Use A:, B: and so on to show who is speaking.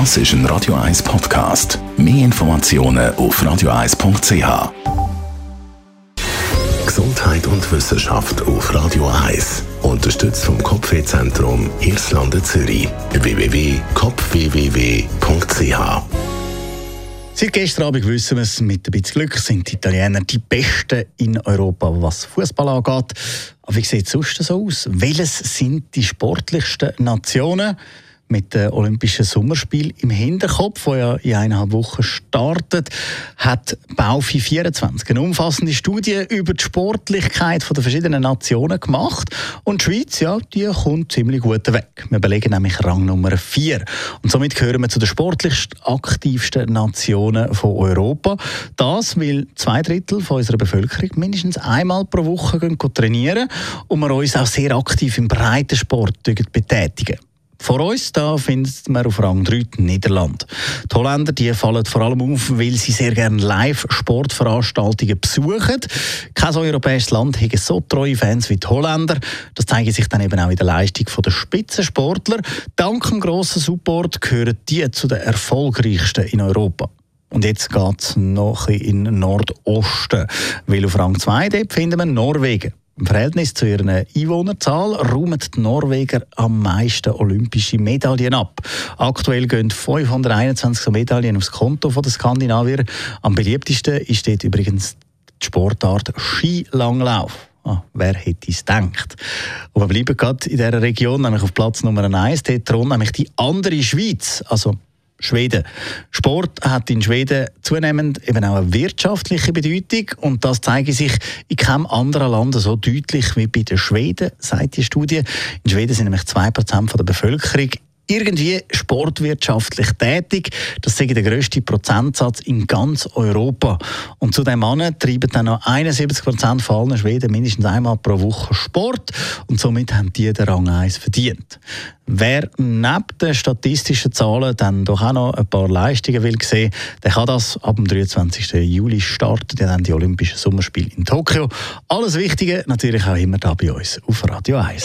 A: Das ist ein Radio 1 Podcast. Mehr Informationen auf radio1.ch. Gesundheit und Wissenschaft auf Radio 1. Unterstützt vom Kopfwehzentrum Irlande Zürich. www.kopfwww.ch
B: Seit gestern Abend wissen wir es, mit ein bisschen Glück sind die Italiener die Besten in Europa, was Fußball angeht. Aber wie sieht es sonst so aus? Welches sind die sportlichsten Nationen? Mit den Olympischen Sommerspielen im Hinterkopf, wo ja in eineinhalb Wochen startet, hat Baufi 24 eine umfassende Studie über die Sportlichkeit der verschiedenen Nationen gemacht. Und die Schweiz, ja, die kommt ziemlich gut weg. Wir belegen nämlich Rang Nummer 4. Und somit gehören wir zu den sportlichst aktivsten Nationen von Europa. Das, weil zwei Drittel von unserer Bevölkerung mindestens einmal pro Woche gehen trainieren und wir uns auch sehr aktiv im Breitensport betätigen. Vor uns da findet man auf Rang 3 die Niederlande. Die Holländer die fallen vor allem auf, weil sie sehr gerne Live-Sportveranstaltungen besuchen. Kein europäisches Land hat so treue Fans wie die Holländer. Das zeigt sich dann eben auch in der Leistung der Spitzensportler. Dank dem grossen Support gehören die zu den erfolgreichsten in Europa. Und jetzt geht es noch in Nordosten, weil auf Rang 2 finden wir Norwegen. Im Verhältnis zu ihrer Einwohnerzahl räumen die Norweger am meisten olympische Medaillen ab. Aktuell gehen 521 Medaillen aufs Konto der Skandinavier. Am beliebtesten ist dort übrigens die Sportart Skilanglauf. Ah, wer hätte es gedacht? Und wir bleiben gerade in dieser Region, nämlich auf Platz Nummer 1, dort nämlich die andere Schweiz, also Schweden. Sport hat in Schweden zunehmend eben auch eine wirtschaftliche Bedeutung und das zeige sich in keinem anderen Land so deutlich wie bei den Schweden, sagt die Studie. In Schweden sind nämlich 2% der Bevölkerung irgendwie sportwirtschaftlich tätig. Das ist der grösste Prozentsatz in ganz Europa. Und zu dem Mann treiben dann noch 71 Prozent von allen Schweden mindestens einmal pro Woche Sport. Und somit haben die den Rang 1 verdient. Wer neben den statistischen Zahlen dann doch auch noch ein paar Leistungen will sehen, der kann das ab dem 23. Juli starten, dann die Olympischen Sommerspiele in Tokio. Alles Wichtige natürlich auch immer da bei uns auf Radio 1.